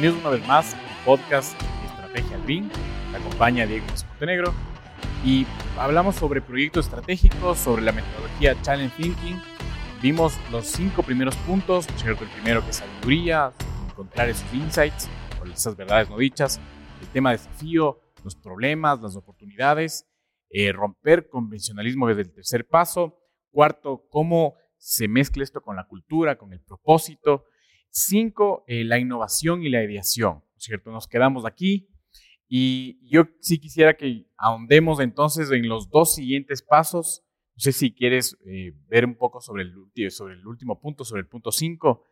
Bienvenidos una vez más al podcast Estrategia BIN. Me acompaña Diego Montenegro y hablamos sobre proyectos estratégicos, sobre la metodología Challenge Thinking. Vimos los cinco primeros puntos, ¿cierto? El primero que es sabiduría, encontrar esos insights o esas verdades no dichas, el tema desafío, los problemas, las oportunidades, eh, romper convencionalismo desde el tercer paso. Cuarto, cómo se mezcla esto con la cultura, con el propósito. Cinco, eh, la innovación y la ideación, ¿cierto? Nos quedamos aquí y yo sí quisiera que ahondemos entonces en los dos siguientes pasos. No sé si quieres eh, ver un poco sobre el, sobre el último punto, sobre el punto cinco,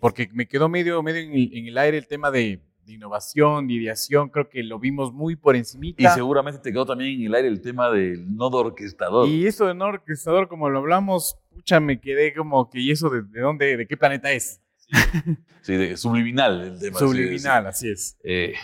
porque me quedó medio, medio en el aire el tema de, de innovación, de ideación, creo que lo vimos muy por encimita. Y seguramente te quedó también en el aire el tema del nodo orquestador. Y eso de nodo orquestador, como lo hablamos, pucha, me quedé como que, ¿y eso de, dónde, de qué planeta es? Sí, de, subliminal el tema. Subliminal, así es. Eh,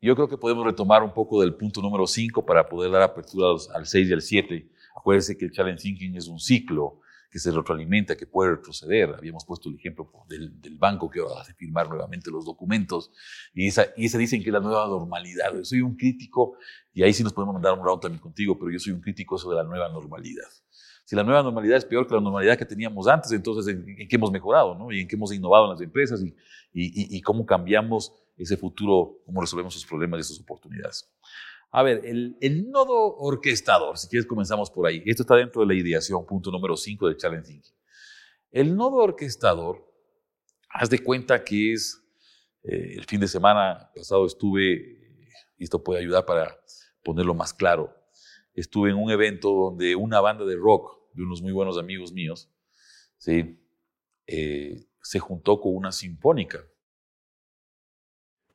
yo creo que podemos retomar un poco del punto número 5 para poder dar apertura al 6 y al 7. Acuérdense que el Challenge Thinking es un ciclo que se retroalimenta, que puede retroceder. Habíamos puesto el ejemplo del, del banco que va a firmar nuevamente los documentos y esa, y esa dicen que es la nueva normalidad. Yo soy un crítico, y ahí sí nos podemos mandar un round también contigo, pero yo soy un crítico eso de la nueva normalidad. Si la nueva normalidad es peor que la normalidad que teníamos antes, entonces ¿en, qué hemos mejorado? ¿no? ¿Y en qué hemos innovado en las empresas? Y, y, y cómo cambiamos ese futuro, cómo resolvemos esos problemas y esas oportunidades. A ver, el, el, nodo orquestador, si quieres comenzamos por ahí. Esto está dentro de la ideación, punto número 5 de Challenge Thinking. El nodo orquestador, haz de cuenta que es, eh, el fin de semana pasado estuve, y esto puede ayudar para ponerlo más claro, estuve en un evento donde una banda de rock de unos muy buenos amigos míos, ¿sí? Eh, se juntó con una sinfónica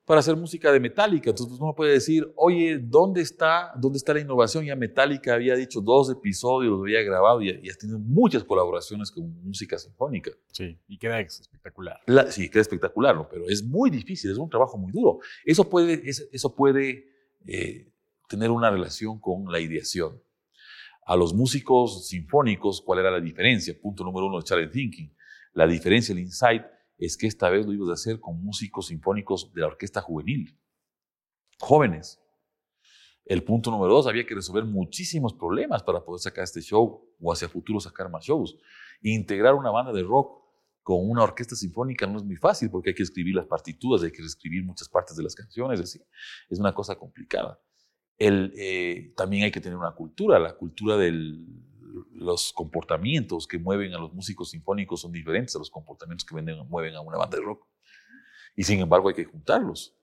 para hacer música de Metallica. Entonces pues, uno puede decir, oye, ¿dónde está, ¿dónde está la innovación? Ya Metallica había dicho dos episodios, los había grabado y, y ha tenido muchas colaboraciones con música sinfónica. Sí, y queda espectacular. sí, queda espectacular, ¿no? pero es muy difícil, es un trabajo muy duro. Eso puede, eso puede eh, tener una relación con la ideación. A los músicos sinfónicos, ¿cuál era la diferencia? Punto número uno de Challenge Thinking. La diferencia, el insight, es que esta vez lo ibas a hacer con músicos sinfónicos de la orquesta juvenil, jóvenes. El punto número dos, había que resolver muchísimos problemas para poder sacar este show o hacia futuro sacar más shows. Integrar una banda de rock con una orquesta sinfónica no es muy fácil porque hay que escribir las partituras, hay que escribir muchas partes de las canciones, es, es una cosa complicada. El, eh, también hay que tener una cultura, la cultura del, los comportamientos que mueven a los músicos sinfónicos son diferentes a los comportamientos que mueven a una banda de rock. Y sin embargo hay que juntarlos.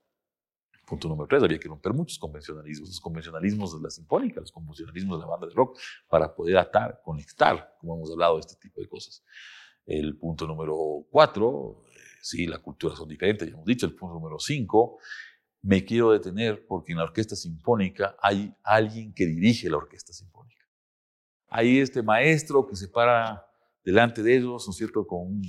Punto número tres, había que romper muchos convencionalismos, los convencionalismos de la sinfónica, los convencionalismos de la banda de rock, para poder atar, conectar, como hemos hablado de este tipo de cosas. El punto número cuatro, eh, sí, la cultura son diferentes, ya hemos dicho. El punto número cinco, me quiero detener porque en la orquesta sinfónica hay alguien que dirige la orquesta sinfónica hay este maestro que se para delante de ellos, ¿no es cierto?, con,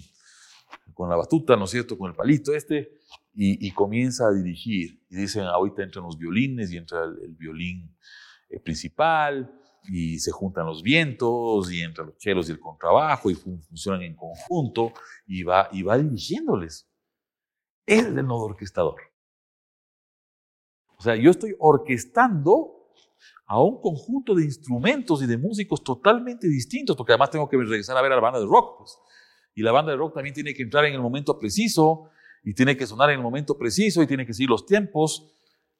con la batuta, ¿no es cierto?, con el palito este, y, comienza a dirigir. Y dicen, ahorita entran los violines y entra el, violín eh, principal, y se juntan los vientos, y entran los chelos y el contrabajo, y funcionan en conjunto, y va, y va dirigiéndoles. Es el nodo orquestador. Sea, yo estoy orquestando a un conjunto de instrumentos y de músicos totalmente distintos, porque además tengo que regresar a ver a la banda de rock. Pues. Y la banda de rock también tiene que entrar en el momento preciso, y tiene que sonar en el momento preciso, y tiene que seguir los tiempos.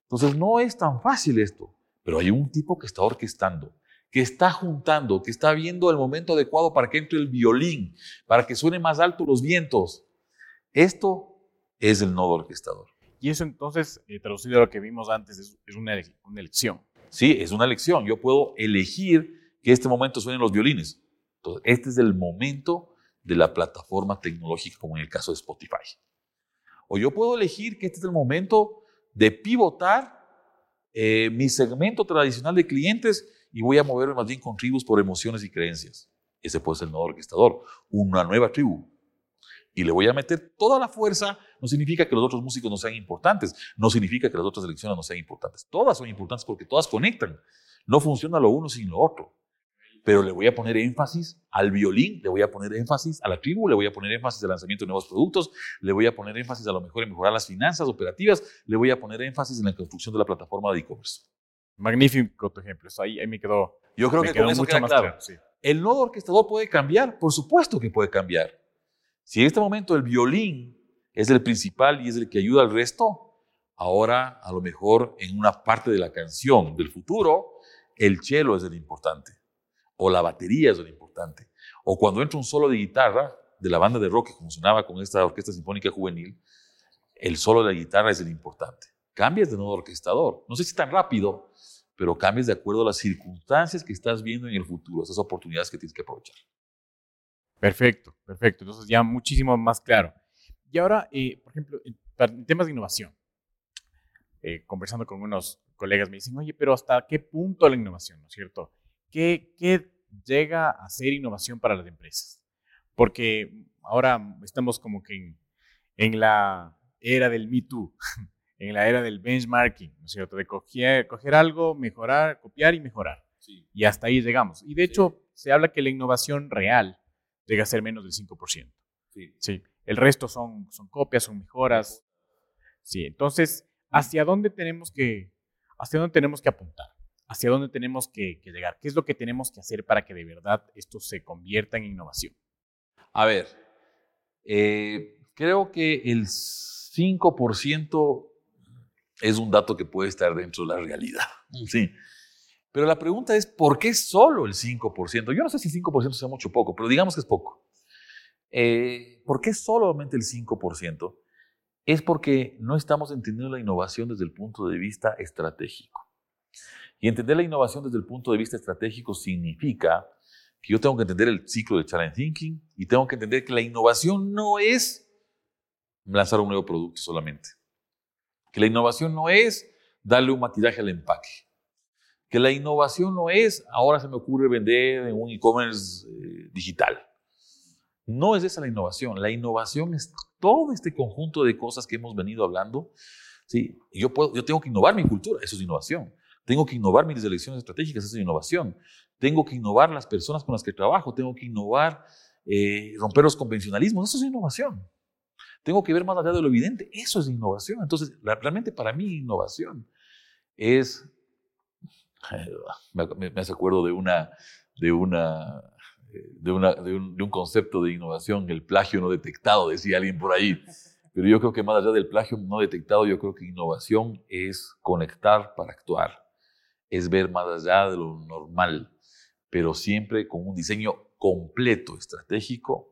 Entonces no es tan fácil esto, pero hay un tipo que está orquestando, que está juntando, que está viendo el momento adecuado para que entre el violín, para que suene más alto los vientos. Esto es el nodo orquestador. Y eso entonces, eh, traducido a lo que vimos antes, es, una, una elección. Sí, es una elección. Yo puedo elegir que este momento suenen los violines. Entonces, este es el momento de la plataforma tecnológica, como en el caso de Spotify. O yo puedo elegir que este es el momento de pivotar eh, mi segmento tradicional de clientes y voy a moverme más bien con tribus por emociones y creencias. Ese puede ser el nodo orquestador, una nueva tribu, y le voy a meter toda la fuerza, no significa que los otros músicos no sean importantes, no significa que las otras elecciones no sean importantes. Todas son importantes porque todas conectan. No funciona lo uno sin lo otro. pero le voy a poner énfasis al violín, le voy a poner énfasis a la tribu, le voy a poner énfasis al lanzamiento de nuevos productos, le voy a poner énfasis a lo mejor en mejorar las finanzas operativas, le voy a poner énfasis en la construcción de la plataforma de e-commerce. Magnífico tu ejemplo, ahí, ahí me quedó. Yo creo que con eso queda claro. ¿El nodo orquestador puede cambiar? Por supuesto que puede cambiar. Si en este momento el violín es el principal y es el que ayuda al resto, ahora a lo mejor en una parte de la canción del futuro, el cello es el importante, o la batería es el importante, o cuando entra un solo de guitarra de la banda de rock que funcionaba con esta orquesta sinfónica juvenil, el solo de la guitarra es el importante. Cambias de nodo orquestador, no sé si tan rápido, pero cambies de acuerdo a las circunstancias que estás viendo en el futuro, esas oportunidades que tienes que aprovechar. Perfecto, perfecto. Entonces ya muchísimo más claro. Y ahora, eh, por ejemplo, en temas de innovación, eh, conversando con unos colegas me dicen, oye, pero ¿hasta qué punto la innovación, no es cierto? ¿Qué, qué llega a ser innovación para las empresas? Porque ahora estamos como que en, en la era del Me Too, en la era del benchmarking, ¿no es cierto? De coger, coger algo, mejorar, copiar y mejorar. Y hasta ahí llegamos. Y de hecho, se habla que la innovación real llega a ser menos del 5%. Sí. sí. El resto son, son copias, son mejoras. Sí, entonces, ¿hacia dónde tenemos que, hacia dónde tenemos que apuntar? ¿Hacia dónde tenemos que, que llegar? ¿Qué es lo que tenemos que hacer para que de verdad esto se convierta en innovación? A ver, eh, creo que el 5% es un dato que puede estar dentro de la realidad. Sí. Pero la pregunta es, ¿por qué solo el 5%? Yo no sé si 5% sea mucho o poco, pero digamos que es poco. Eh, ¿Por qué solamente el 5%? Es porque no estamos entendiendo la innovación desde el punto de vista estratégico. Y entender la innovación desde el punto de vista estratégico significa que yo tengo que entender el ciclo de challenge thinking y tengo que entender que la innovación no es lanzar un nuevo producto solamente. Que la innovación no es darle un maquillaje al empaque. Que la innovación no es ahora se me ocurre vender en un e-commerce eh, digital. No es esa la innovación. La innovación es todo este conjunto de cosas que hemos venido hablando. ¿sí? Yo, puedo, yo tengo que innovar mi cultura, eso es innovación. Tengo que innovar mis elecciones estratégicas, eso es innovación. Tengo que innovar las personas con las que trabajo, tengo que innovar, eh, romper los convencionalismos, eso es innovación. Tengo que ver más allá de lo evidente. Eso es innovación. Entonces, realmente para mí innovación es, me, hace acuerdo de una, de una, de, un, de un concepto de innovación, el plagio no detectado, decía alguien por ahí. Pero yo creo que más allá del plagio no detectado, yo creo que innovación es conectar para actuar, es ver más allá de lo normal, pero siempre con un diseño completo, estratégico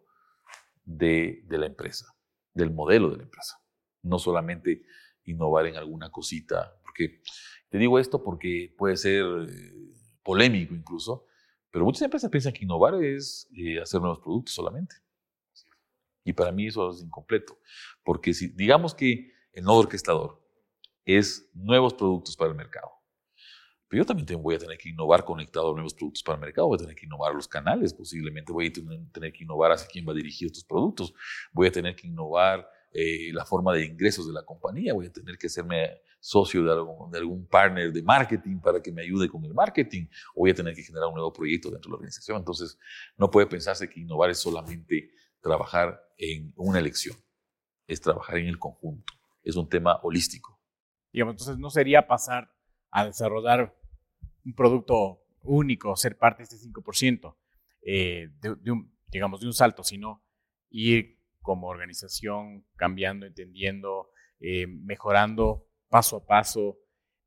de, de la empresa del modelo de la empresa, no solamente innovar en alguna cosita, porque te digo esto porque puede ser eh, polémico incluso, pero muchas empresas piensan que innovar es eh, hacer nuevos productos solamente. Y para mí eso es incompleto, porque si digamos que el nodo orquestador es nuevos productos para el mercado, pero yo también voy a tener que innovar conectado a nuevos productos para el mercado, voy a tener que innovar los canales, posiblemente voy a tener que innovar hacia quién va a dirigir estos productos, voy a tener que innovar eh, la forma de ingresos de la compañía, voy a tener que hacerme socio de algún, de algún partner de marketing para que me ayude con el marketing, o voy a tener que generar un nuevo proyecto dentro de la organización. Entonces, no puede pensarse que innovar es solamente trabajar en una elección, es trabajar en el conjunto, es un tema holístico. Digamos, entonces no sería pasar a desarrollar un producto único, ser parte de este 5% eh, de, un, digamos, de un salto, sino ir como organización cambiando, entendiendo, eh, mejorando paso a paso,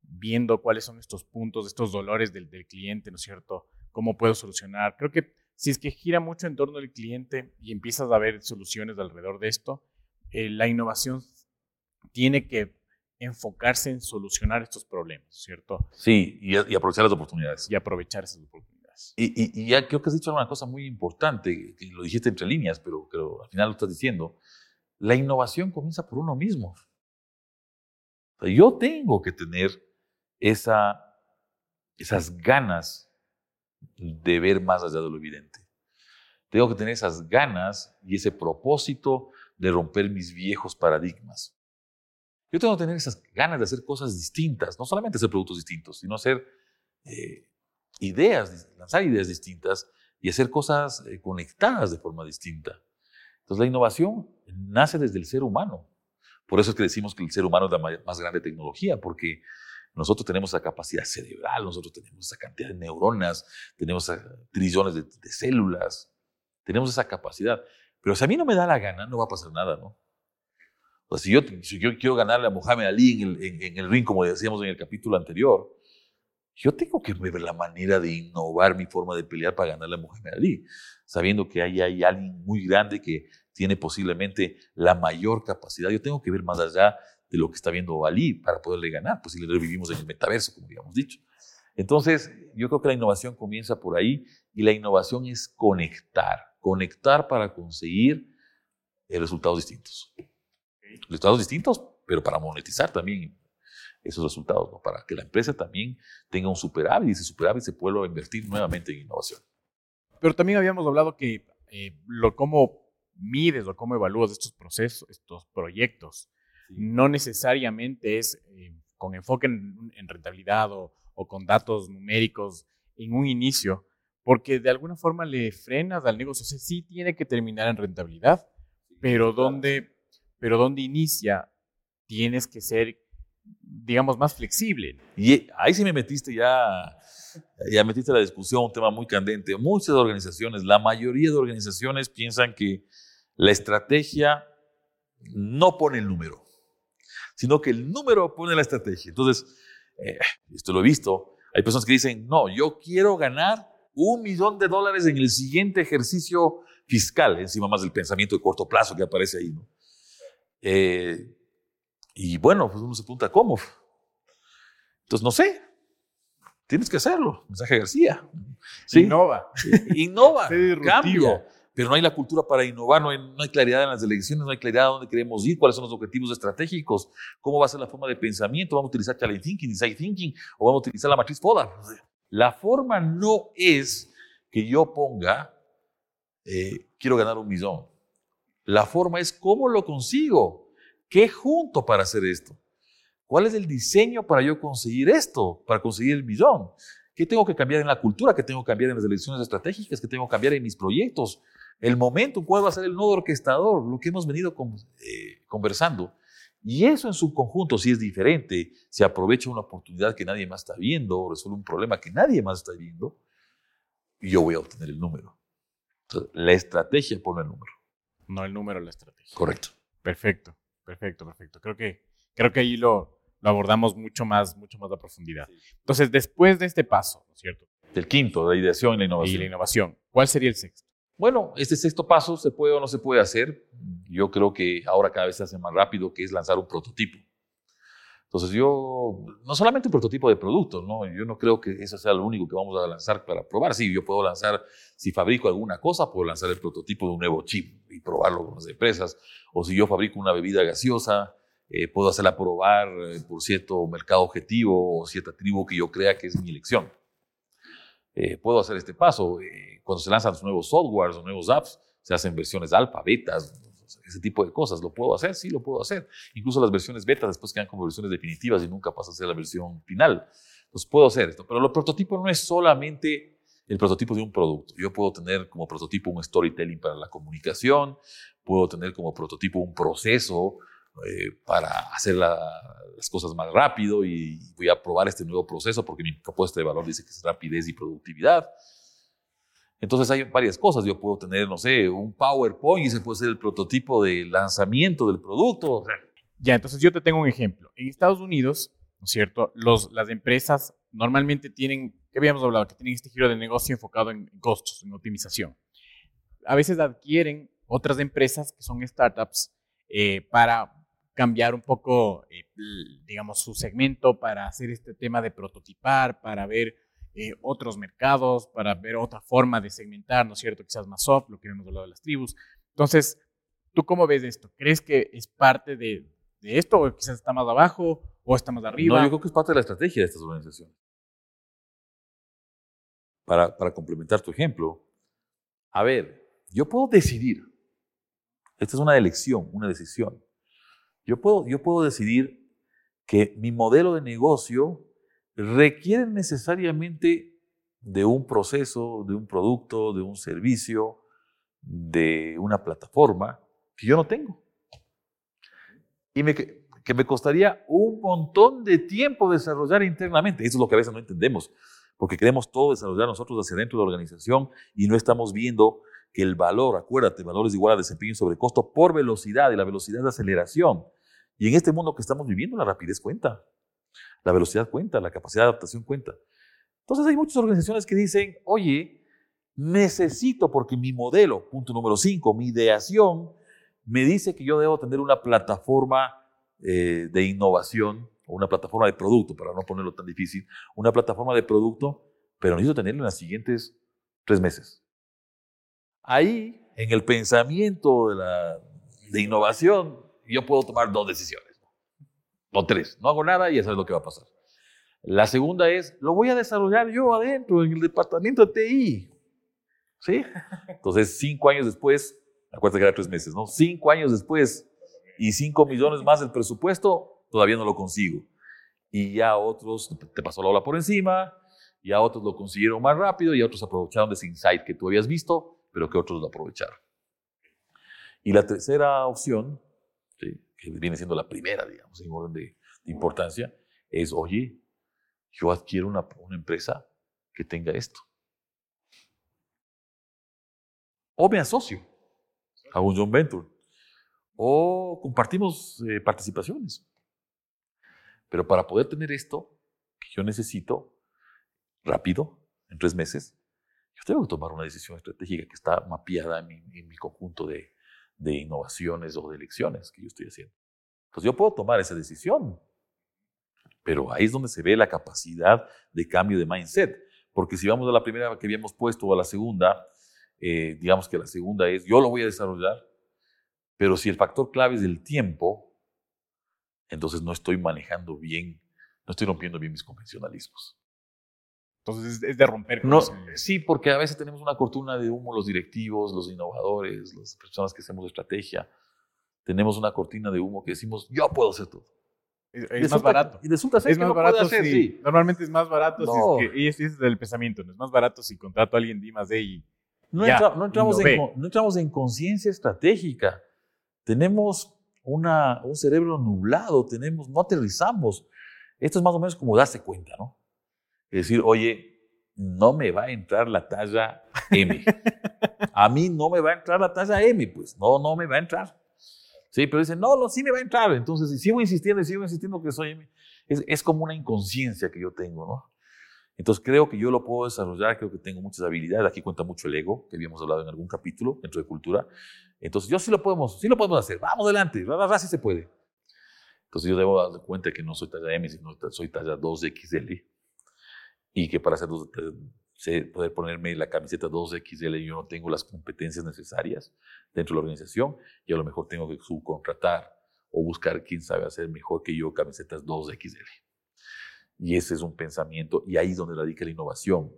viendo cuáles son estos puntos, estos dolores del, cliente, ¿no es cierto? ¿Cómo puedo solucionar? Creo que si es que gira mucho en torno al cliente y empiezas a ver soluciones alrededor de esto, eh, la innovación tiene que enfocarse en solucionar estos problemas, ¿cierto? Sí, y, aprovechar las oportunidades. Y aprovechar esas oportunidades. Y, ya creo que has dicho una cosa muy importante, que lo dijiste entre líneas, pero, pero al final lo estás diciendo. La innovación comienza por uno mismo. yo tengo que tener esa, esas ganas de ver más allá de lo evidente. Tengo que tener esas ganas y ese propósito de romper mis viejos paradigmas. Yo tengo que tener esas ganas de hacer cosas distintas, no solamente hacer productos distintos, sino hacer, eh, ideas, lanzar ideas distintas y hacer cosas eh, conectadas de forma distinta. Entonces la innovación nace desde el ser humano. Por eso es que decimos que el ser humano es la más grande tecnología, porque nosotros tenemos esa capacidad cerebral, nosotros tenemos esa cantidad de neuronas, tenemos trillones de, células, tenemos esa capacidad. Pero si a mí no me da la gana, no va a pasar nada, ¿no? O sea, si yo, si yo quiero ganarle a Mohamed Ali en el ring, como decíamos en el capítulo anterior, yo tengo que ver la manera de innovar mi forma de pelear para ganarle a Muhammad Ali, sabiendo que ahí hay alguien muy grande que tiene posiblemente la mayor capacidad. Yo tengo que ver más allá de lo que está viendo Ali para poderle ganar, pues si le revivimos en el metaverso, como habíamos dicho. Entonces, yo creo que la innovación comienza por ahí y la innovación es conectar, conectar para conseguir eh, resultados distintos. Resultados distintos, pero para monetizar también esos resultados, ¿no? para que la empresa también tenga un superávit y ese superávit se pueda invertir nuevamente en innovación. Pero también habíamos hablado que eh, lo, cómo mides o cómo evalúas estos procesos, estos proyectos, no necesariamente es eh, con enfoque en, rentabilidad o, o, con datos numéricos en un inicio, porque de alguna forma le frenas al negocio. O sea, sí tiene que terminar en rentabilidad, pero, donde, pero donde inicia tienes que ser digamos, más flexible. Y ahí sí me metiste ya, ya metiste la discusión, un tema muy candente. Muchas organizaciones, la mayoría de organizaciones piensan que la estrategia no pone el número, sino que el número pone la estrategia. Entonces, eh, esto lo he visto, hay personas que dicen, no, yo quiero ganar un millón de dólares en el siguiente ejercicio fiscal, encima más del pensamiento de corto plazo que aparece ahí, ¿no? Eh, y bueno, pues uno se pregunta, ¿cómo? Entonces, no sé. Tienes que hacerlo. Mensaje García. ¿Sí? Innova. Innova. cambia. Pero no hay la cultura para innovar, no hay, no hay, claridad en las elecciones, no hay claridad a dónde queremos ir, cuáles son los objetivos estratégicos, cómo va a ser la forma de pensamiento, vamos a utilizar challenge thinking, design thinking, o vamos a utilizar la matriz FODA. La forma no es que yo ponga, eh, quiero ganar un millón. La forma es cómo lo consigo. ¿Qué junto para hacer esto? ¿Cuál es el diseño para yo conseguir esto, para conseguir el millón? ¿Qué tengo que cambiar en la cultura? ¿Qué tengo que cambiar en las elecciones estratégicas? ¿Qué tengo que cambiar en mis proyectos? El momento, ¿cuál va a ser el nodo orquestador? Lo que hemos venido eh, conversando. Y eso en su conjunto, si es diferente, si aprovecha una oportunidad que nadie más está viendo, o resuelve un problema que nadie más está viendo, yo voy a obtener el número. la estrategia pone el número. No el número, la estrategia. Correcto. Perfecto. Perfecto, perfecto. Creo que, creo que ahí lo, lo abordamos mucho más, mucho más a profundidad. Entonces, después de este paso, ¿no es cierto? Del quinto, la ideación y la innovación. Y la innovación. ¿Cuál sería el sexto? Bueno, este sexto paso se puede o no se puede hacer. Yo creo que ahora cada vez se hace más rápido, que es lanzar un prototipo. Entonces yo, no solamente prototipo de producto, ¿no? yo no creo que eso sea lo único que vamos a lanzar para probar. Sí, yo puedo lanzar, si fabrico alguna cosa, puedo lanzar el prototipo de un nuevo chip y probarlo con las empresas. O si yo fabrico una bebida gaseosa, eh, puedo hacerla probar eh, por cierto mercado objetivo o cierta tribu que yo crea que es mi elección. Eh, puedo hacer este paso. cuando se lanzan los nuevos softwares o nuevos apps, se hacen versiones alfa, betas, ese tipo de cosas. ¿Lo puedo hacer? Sí, lo puedo hacer. Incluso las versiones beta después quedan como versiones definitivas y nunca pasa a ser la versión final. Entonces puedo hacer esto. Pero el prototipo no es solamente el prototipo de un producto. Yo puedo tener como prototipo un storytelling para la comunicación, puedo tener como prototipo un proceso eh, para hacer las cosas más rápido y voy a probar este nuevo proceso porque mi propuesta de valor dice que es rapidez y productividad. Entonces hay varias cosas. Yo puedo tener, no sé, un PowerPoint y se puede ser el prototipo de lanzamiento del producto. Ya, entonces yo te tengo un ejemplo. En Estados Unidos, ¿no es cierto? Los, las empresas normalmente tienen, ¿qué habíamos hablado? Que tienen este giro de negocio enfocado en costos, en optimización. A veces adquieren otras empresas que son startups eh, para cambiar un poco, eh, digamos, su segmento, para hacer este tema de prototipar, para ver eh, otros mercados, para ver otra forma de segmentar, ¿no es cierto? Quizás más soft, lo que hemos hablado de las tribus. Entonces, ¿tú cómo ves esto? ¿Crees que es parte de, de esto o quizás está más abajo o está más arriba? No, yo creo que es parte de la estrategia de estas organizaciones. Para, para complementar tu ejemplo, a ver, yo puedo decidir, esta es una elección, una decisión. Yo puedo, yo puedo decidir que mi modelo de negocio requieren necesariamente de un proceso, de un producto, de un servicio, de una plataforma que yo no tengo. Y que me costaría un montón de tiempo desarrollar internamente. Eso es lo que a veces no entendemos, porque queremos todo desarrollar nosotros hacia dentro de la organización y no estamos viendo que el valor, acuérdate, el valor es igual a desempeño sobre costo por velocidad y la velocidad de aceleración. Y en este mundo que estamos viviendo, la rapidez cuenta, la velocidad cuenta, la capacidad de adaptación cuenta. Entonces hay muchas organizaciones que dicen, oye, necesito, porque mi modelo, punto número 5, mi ideación, me dice que yo debo tener una plataforma eh, de innovación o una plataforma de producto, para no ponerlo tan difícil, una plataforma de producto, pero necesito tenerlo en los siguientes tres meses. Ahí, en el pensamiento de, innovación, yo puedo tomar dos decisiones, o tres. No hago nada y ya sabes lo que va a pasar. La segunda es, lo voy a desarrollar yo adentro, en el departamento de TI. ¿Sí? Entonces, cinco años después, acuérdate que era tres meses, ¿no? Cinco años después y cinco millones más del presupuesto, todavía no lo consigo. Y ya otros, te pasó la ola por encima, y a otros lo consiguieron más rápido, y otros aprovecharon de ese insight que tú habías visto, pero que otros lo aprovecharon. Y la tercera opción, que viene siendo la primera, digamos, en orden de, importancia, es, oye, yo adquiero una, una empresa que tenga esto. O me asocio a un John venture. O compartimos eh, participaciones. Pero para poder tener esto, que yo necesito rápido, en tres meses, yo tengo que tomar una decisión estratégica que está mapeada en mi, conjunto de, de, innovaciones o de elecciones que yo estoy haciendo. Entonces yo puedo tomar esa decisión, pero ahí es donde se ve la capacidad de cambio de mindset. Porque si vamos a la primera que habíamos puesto o a la segunda, eh, digamos que la segunda es, yo lo voy a desarrollar, pero si el factor clave es el tiempo, entonces no estoy manejando bien, no estoy rompiendo bien mis convencionalismos. Entonces es de romper. No, sí, porque a veces tenemos una cortina de humo los directivos, los innovadores, las personas que hacemos estrategia. Tenemos una cortina de humo que decimos, yo puedo hacer todo. Es, más barato. Y resulta ser es más barato hacer, sí. Normalmente es más barato si es que, y ese es el pensamiento, no es más barato si contrato a alguien de más de y no, entramos en, no entramos en conciencia estratégica. Tenemos una, un cerebro nublado, tenemos, no aterrizamos. Esto es más o menos como darse cuenta, ¿no? Es decir, oye, no me va a entrar la talla M. A mí no me va a entrar la talla M, pues no, no me va a entrar. Sí, pero dicen, no, no, sí me va a entrar. Entonces, sigo insistiendo y sigo insistiendo que soy M. Es, es como una inconsciencia que yo tengo, ¿no? Entonces creo que yo lo puedo desarrollar, creo que tengo muchas habilidades. Aquí cuenta mucho el ego, que habíamos hablado en algún capítulo dentro de cultura. Entonces yo sí lo podemos, sí lo podemos hacer. Vamos adelante, sí se puede. Entonces yo debo dar cuenta que no soy talla M, sino soy talla 2XL. Y que para hacer poder ponerme la camiseta 2XL yo no tengo las competencias necesarias dentro de la organización y a lo mejor tengo que subcontratar o buscar quién sabe hacer mejor que yo camisetas 2XL. Y ese es un pensamiento, y ahí es donde radica la innovación.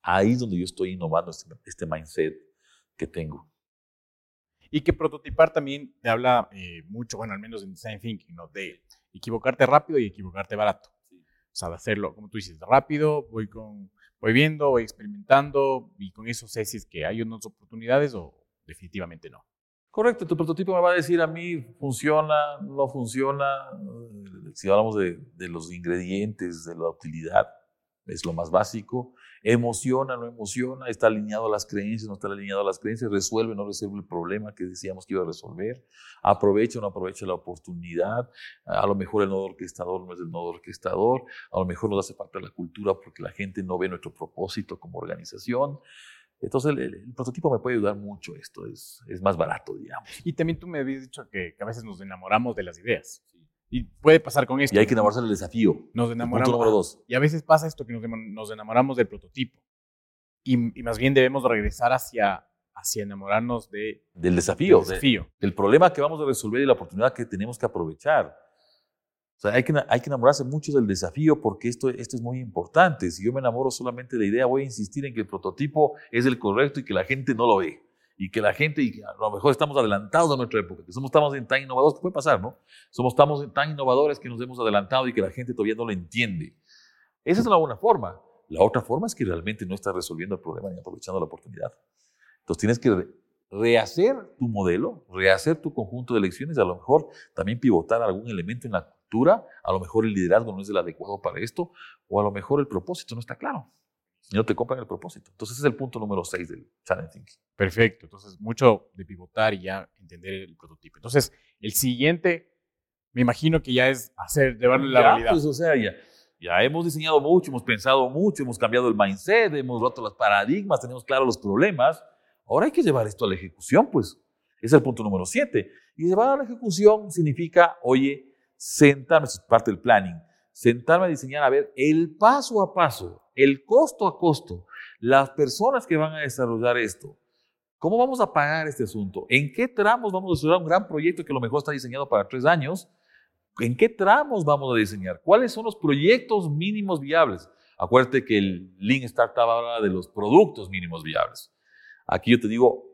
Ahí es donde yo estoy innovando este, este mindset que tengo. Y que prototipar también te habla eh, mucho, bueno, al menos en design thinking, ¿no? De equivocarte rápido y equivocarte barato. O sea, de hacerlo, como tú dices, rápido, voy, con, voy viendo, voy experimentando y con eso sé si es que hay unas oportunidades o definitivamente no. Correcto, tu prototipo me va a decir a mí funciona, no funciona. Si hablamos de, los ingredientes, de la utilidad, es lo más básico. Emociona, no emociona, está alineado a las creencias, no está alineado a las creencias, resuelve, no resuelve el problema que decíamos que iba a resolver, aprovecha o no aprovecha la oportunidad. A lo mejor el nodo orquestador no es el nodo orquestador, a lo mejor nos hace falta la cultura porque la gente no ve nuestro propósito como organización. Entonces el, prototipo me puede ayudar mucho esto, es, es, más barato, digamos. Y también tú me habías dicho que, a veces nos enamoramos de las ideas. Y puede pasar con esto. Y hay que enamorarse del desafío. Nos enamoramos. número dos. Y a veces pasa esto que nos, enamoramos del prototipo. Y, más bien debemos regresar hacia, hacia enamorarnos de, del desafío. Del desafío. del problema que vamos a resolver y la oportunidad que tenemos que aprovechar. O sea, hay que, hay que enamorarse mucho del desafío porque esto, esto es muy importante. Si yo me enamoro solamente de la idea, voy a insistir en que el prototipo es el correcto y que la gente no lo ve. Y que la gente, y a lo mejor estamos adelantados a nuestra época, que somos tan innovadores, que puede pasar, ¿no? Somos tan innovadores que nos hemos adelantado y que la gente todavía no lo entiende. Esa es una buena forma. La otra forma es que realmente no estás resolviendo el problema ni aprovechando la oportunidad. Entonces tienes que rehacer tu modelo, rehacer tu conjunto de elecciones, a lo mejor también pivotar algún elemento en la cultura, a lo mejor el liderazgo no es el adecuado para esto, o a lo mejor el propósito no está claro. Y no te compran el propósito. Entonces ese es el punto número 6 del Challenge Thinking. Perfecto. Entonces, mucho de pivotar y ya entender el prototipo. Entonces, el siguiente, me imagino que ya es hacer, llevarlo a la Ya, realidad. Pues, o sea, ya, ya hemos diseñado mucho, hemos pensado mucho, hemos cambiado el mindset, hemos roto los paradigmas, tenemos claros los problemas. Ahora hay que llevar esto a la ejecución, pues. Es el punto número 7. Y llevar a la ejecución significa, oye, sentarme, es parte del planning, sentarme a diseñar, a ver el paso a paso, el costo a costo, las personas que van a desarrollar esto. ¿Cómo vamos a pagar este asunto? ¿En qué tramos vamos a desarrollar un gran proyecto que lo mejor está diseñado para tres años? ¿En qué tramos vamos a diseñar? ¿Cuáles son los proyectos mínimos viables? Acuérdate que el Lean Startup habla de los productos mínimos viables. Aquí yo te digo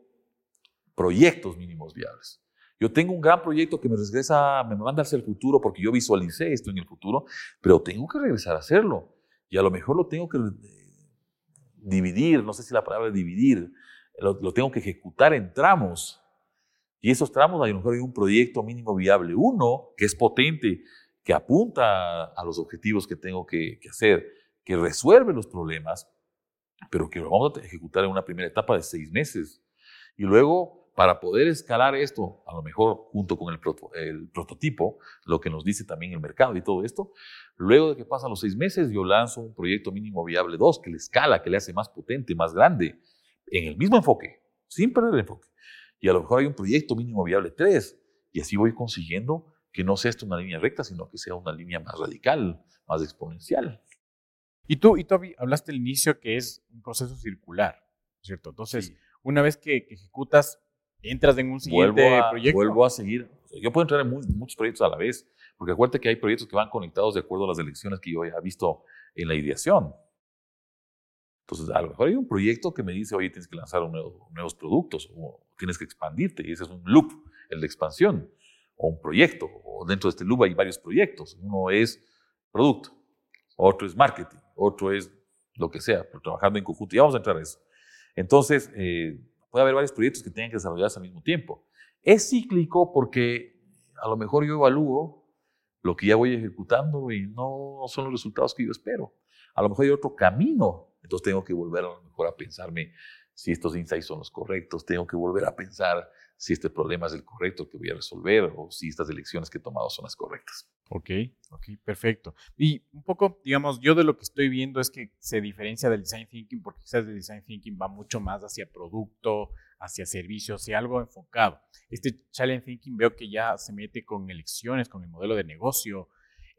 proyectos mínimos viables. Yo tengo un gran proyecto que me regresa, me manda hacia el futuro porque yo visualicé esto en el futuro, pero tengo que regresar a hacerlo. Y a lo mejor lo tengo que eh, dividir, no sé si la palabra es dividir, lo, tengo que ejecutar en tramos. Y esos tramos, a lo mejor hay un proyecto mínimo viable. Uno, que es potente, que apunta a los objetivos que tengo que, que hacer, que resuelve los problemas, pero que lo vamos a ejecutar en una primera etapa de seis meses. Y luego, para poder escalar esto, a lo mejor junto con el, proto- el prototipo, lo que nos dice también el mercado y todo esto, luego de que pasan los seis meses, yo lanzo un proyecto mínimo viable 2 que le escala, que le hace más potente, más grande, en el mismo enfoque, sin perder el enfoque. Y a lo mejor hay un proyecto mínimo viable 3, y así voy consiguiendo que no sea esto una línea recta, sino que sea una línea más radical, más exponencial. Y tú, y tú hablaste al inicio que es un proceso circular, ¿cierto? Entonces, Sí. una vez que, que ejecutas, entras en un siguiente vuelvo a, proyecto. vuelvo a seguir. Yo puedo entrar en mu- muchos proyectos a la vez, porque acuérdate que hay proyectos que van conectados de acuerdo a las elecciones que yo ya he visto en la ideación. Entonces, a lo mejor hay un proyecto que me dice, oye, tienes que lanzar nuevo- nuevos productos, o tienes que expandirte, y ese es un loop, el de expansión, o un proyecto, o dentro de este loop hay varios proyectos. Uno es producto, otro es marketing, otro es lo que sea, pero trabajando en conjunto. Ya vamos a entrar a eso. Entonces, eh, puede haber varios proyectos que tengan que desarrollarse al mismo tiempo. Es cíclico porque a lo mejor yo evalúo lo que ya voy ejecutando y no son los resultados que yo espero. A lo mejor hay otro camino, entonces tengo que volver a lo mejor a pensarme si estos insights son los correctos, tengo que volver a pensar si este problema es el correcto que voy a resolver o si estas elecciones que he tomado son las correctas. Ok, ok, perfecto. Y un poco, digamos, yo de lo que estoy viendo es que se diferencia del design thinking porque quizás el design thinking va mucho más hacia producto, hacia servicios, hacia algo enfocado. Este challenge thinking veo que ya se mete con elecciones, con el modelo de negocio.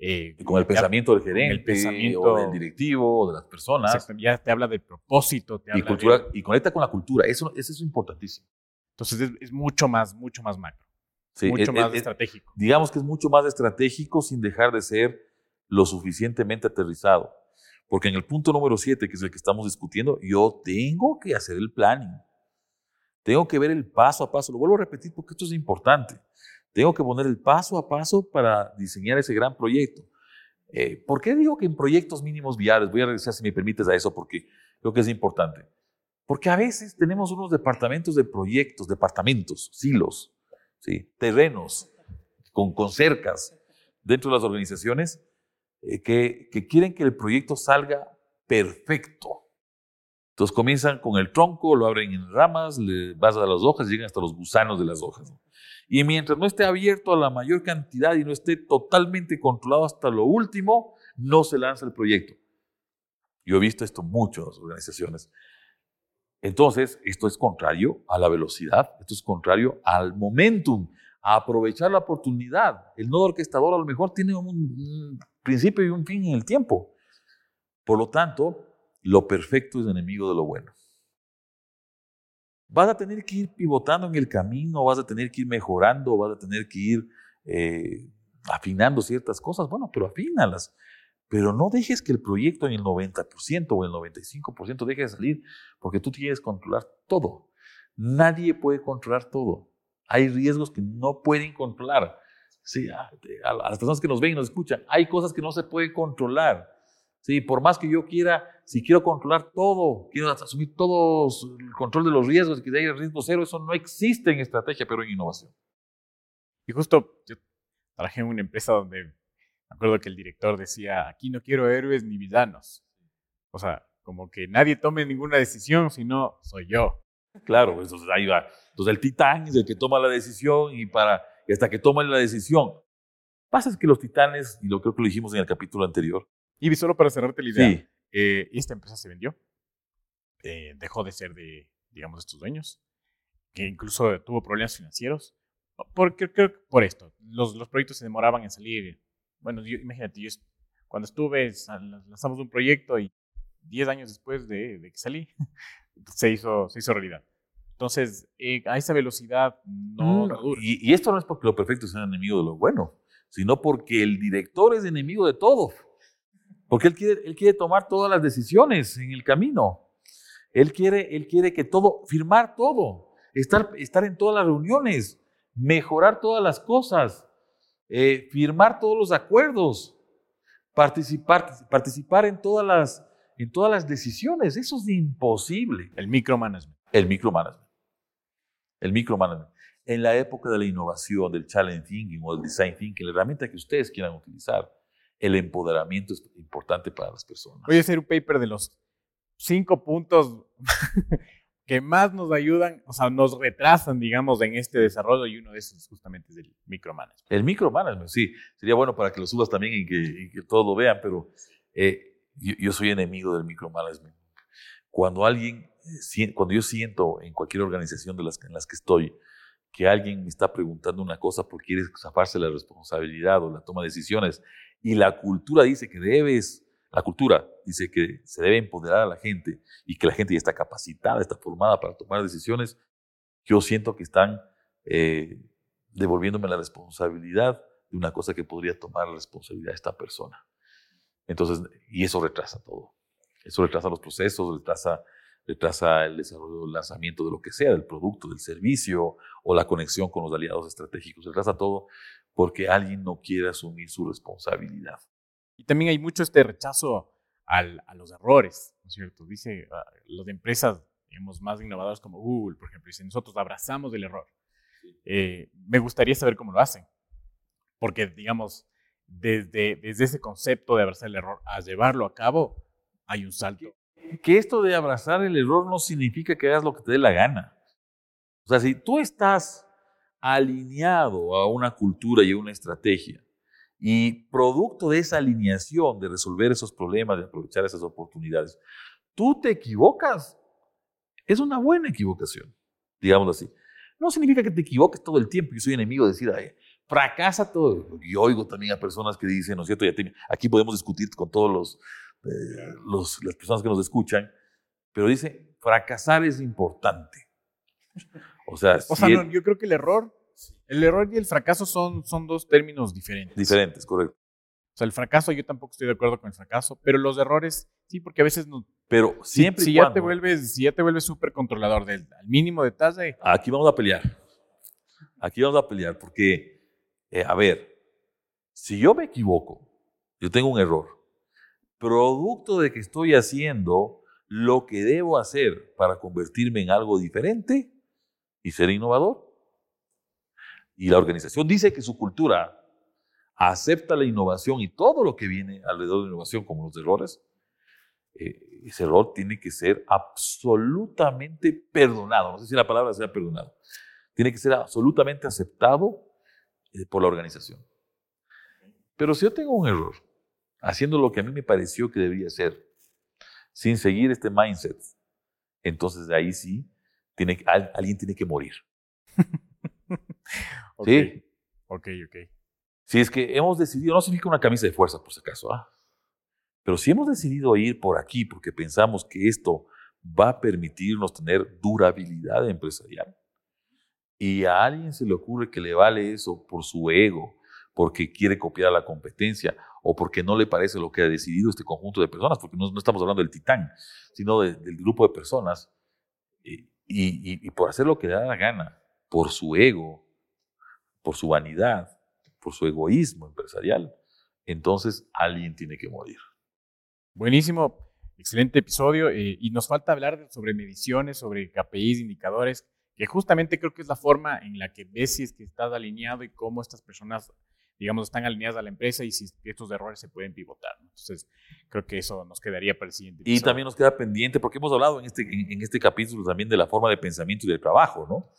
Eh, con el pensamiento del con el gerente pensamiento- o del directivo o de las personas exacto, ya te habla del propósito, te y, habla cultura, de- y conecta con la cultura. Eso, eso es importantísimo. entonces es, es mucho más, mucho más macro, Sí, mucho es- más es- estratégico. digamos que es mucho más estratégico sin dejar de ser lo suficientemente aterrizado. Porque en el punto número 7, que es el que estamos discutiendo, yo tengo que hacer el planning. Tengo que ver el paso a paso. Lo vuelvo a repetir porque esto es importante. Tengo que poner el paso a paso para diseñar ese gran proyecto. Eh, ¿Por qué digo que en proyectos mínimos viables? Voy a regresar, si me permites, a eso porque creo que es importante. Porque a veces tenemos unos departamentos de proyectos, departamentos, silos, ¿sí? terrenos con, con cercas dentro de las organizaciones eh, que, que quieren que el proyecto salga perfecto. Entonces comienzan con el tronco, lo abren en ramas, le vas a las hojas, llegan hasta los gusanos de las hojas. Y mientras no esté abierto a la mayor cantidad y no esté totalmente controlado hasta lo último, no se lanza el proyecto. Yo he visto esto en muchas organizaciones. Entonces, esto es contrario a la velocidad, esto es contrario al momentum, a aprovechar la oportunidad. El nodo orquestador a lo mejor tiene un principio y un fin en el tiempo. Por lo tanto, lo perfecto es enemigo de lo bueno. Vas a tener que ir pivotando en el camino, vas a tener que ir mejorando, vas a tener que ir eh, afinando ciertas cosas. Bueno, pero afínalas. Pero no dejes que el proyecto en el 90% o el 95% deje de salir, porque tú quieres controlar todo. Nadie puede controlar todo. Hay riesgos que no pueden controlar. Sí, a, a las personas que nos ven y nos escuchan, hay cosas que no se pueden controlar. Sí, por más que yo quiera, si quiero controlar todo, quiero asumir todo el control de los riesgos y que haya riesgo cero, eso no existe en estrategia, pero en innovación. Y justo yo trabajé en una empresa donde me acuerdo que el director decía, aquí no quiero héroes ni villanos. O sea, como que nadie tome ninguna decisión, sino soy yo. Claro, pues, entonces ahí va. Entonces el titán es el que toma la decisión y, para, y hasta que toma la decisión. Pasa es que los titanes, y lo creo que lo dijimos en el capítulo anterior, y solo para cerrarte la idea, eh, esta empresa se vendió, eh, dejó de ser de, digamos, estos dueños, que incluso tuvo problemas financieros. Porque, creo por esto, los, los proyectos se demoraban en salir. Bueno, imagínate, yo cuando estuve, lanzamos un proyecto y 10 años después de, de, que salí, se hizo, se hizo realidad. Entonces, eh, a esa velocidad no, no y, y, esto no es porque lo perfecto sea enemigo de lo bueno, sino porque el director es enemigo de todo. Porque él quiere, él quiere tomar todas las decisiones en el camino. Él quiere, él quiere que todo, firmar todo, estar, estar en todas las reuniones, mejorar todas las cosas, eh, firmar todos los acuerdos, participar, participar en, todas las, en todas las decisiones. Eso es imposible. El micromanagement. El micromanagement. El micromanagement. En la época de la innovación, del challenge thinking o del design thinking, la herramienta que ustedes quieran utilizar, el empoderamiento es importante para las personas. Voy a hacer un paper de los cinco puntos que más nos ayudan, o sea, nos retrasan, digamos, en este desarrollo y uno de esos justamente es el micromanagement. El micromanagement, sí. Sería bueno para que lo subas también y que, todos lo vean, pero eh, yo, soy enemigo del micromanagement. Cuando alguien, eh, cuando yo siento en cualquier organización de las, en las que estoy, que alguien me está preguntando una cosa porque quiere zafarse la responsabilidad o la toma de decisiones y la cultura dice que debes, la cultura dice que se debe empoderar a la gente y que la gente ya está capacitada, está formada para tomar decisiones, yo siento que están eh, devolviéndome la responsabilidad de una cosa que podría tomar la responsabilidad esta persona. Entonces, y eso retrasa todo. Eso retrasa los procesos, retrasa, retrasa el desarrollo, el lanzamiento de lo que sea, del producto, del servicio o la conexión con los aliados estratégicos. Retrasa todo porque alguien no quiere asumir su responsabilidad. Y también hay mucho este rechazo al, a los errores, ¿no es cierto? Dice, uh, las empresas, digamos, más innovadoras como Google, por ejemplo, dicen, nosotros abrazamos el error. Eh, me gustaría saber cómo lo hacen, porque, digamos, desde, desde ese concepto de abrazar el error a llevarlo a cabo, hay un salto. Que esto de abrazar el error no significa que hagas lo que te dé la gana. O sea, si tú estás alineado a una cultura y a una estrategia. Y producto de esa alineación, de resolver esos problemas, de aprovechar esas oportunidades, tú te equivocas. Es una buena equivocación, digámoslo así. No significa que te equivoques todo el tiempo. Yo soy enemigo de decir, fracasa todo. Y oigo también a personas que dicen, ¿no es cierto? Ya aquí podemos discutir con todos eh, los, las personas que nos escuchan, pero dice, fracasar es importante. O sea, yo creo que el error, el error y el fracaso son, son dos términos diferentes. Diferentes, correcto. O sea, el fracaso, yo tampoco estoy de acuerdo con el fracaso, pero los errores, sí, porque a veces no. Pero siempre. Si, ya te vuelves, si ya te vuelves súper controlador del al mínimo detalle. Aquí vamos a pelear. Aquí vamos a pelear, porque, eh, a ver, si yo me equivoco, yo tengo un error, producto de que estoy haciendo lo que debo hacer para convertirme en algo diferente, y ser innovador. Y la organización dice que su cultura acepta la innovación y todo lo que viene alrededor de la innovación, como los errores, eh, ese error tiene que ser absolutamente perdonado. No sé si la palabra sea perdonado. Tiene que ser absolutamente aceptado eh, por la organización. Pero si yo tengo un error, haciendo lo que a mí me pareció que debería ser, sin seguir este mindset, entonces de ahí sí tiene, alguien tiene que morir. Sí. Ok, ok. Si es que hemos decidido, no significa una camisa de fuerza, por si acaso, ¿ah? pero si hemos decidido ir por aquí porque pensamos que esto va a permitirnos tener durabilidad empresarial, y a alguien se le ocurre que le vale eso por su ego, porque quiere copiar a la competencia o porque no le parece lo que ha decidido este conjunto de personas, porque no, estamos hablando del titán, sino del grupo de personas, eh, y, por hacer lo que le da la gana, por su ego, por su vanidad, por su egoísmo empresarial, entonces alguien tiene que morir. Buenísimo, excelente episodio. eh, y nos falta hablar sobre mediciones, sobre KPIs, indicadores, que justamente creo que es la forma en la que ves si es que estás alineado y cómo estas personas, digamos, están alineadas a la empresa y si estos errores se pueden pivotar. ¿no? Entonces, creo que eso nos quedaría para el siguiente Y episodio. también nos queda pendiente, porque hemos hablado en este, en, en este capítulo también de la forma de pensamiento y del trabajo, ¿no?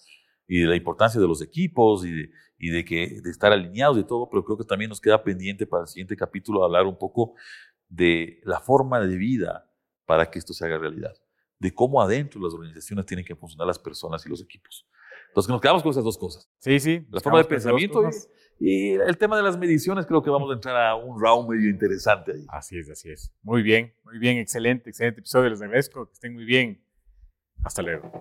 Y de la importancia de los equipos y de, y de, que, de estar alineados y todo, pero creo que también nos queda pendiente para el siguiente capítulo hablar un poco de la forma de vida para que esto se haga realidad, de cómo adentro de las organizaciones tienen que funcionar las personas y los equipos. Entonces, nos quedamos con esas dos cosas. Sí, sí. La forma de pensamiento y, y el tema de las mediciones, creo que vamos a entrar a un round medio interesante ahí. Así es, así es. Muy bien, muy bien, excelente, excelente episodio. Les agradezco, que estén muy bien. Hasta luego.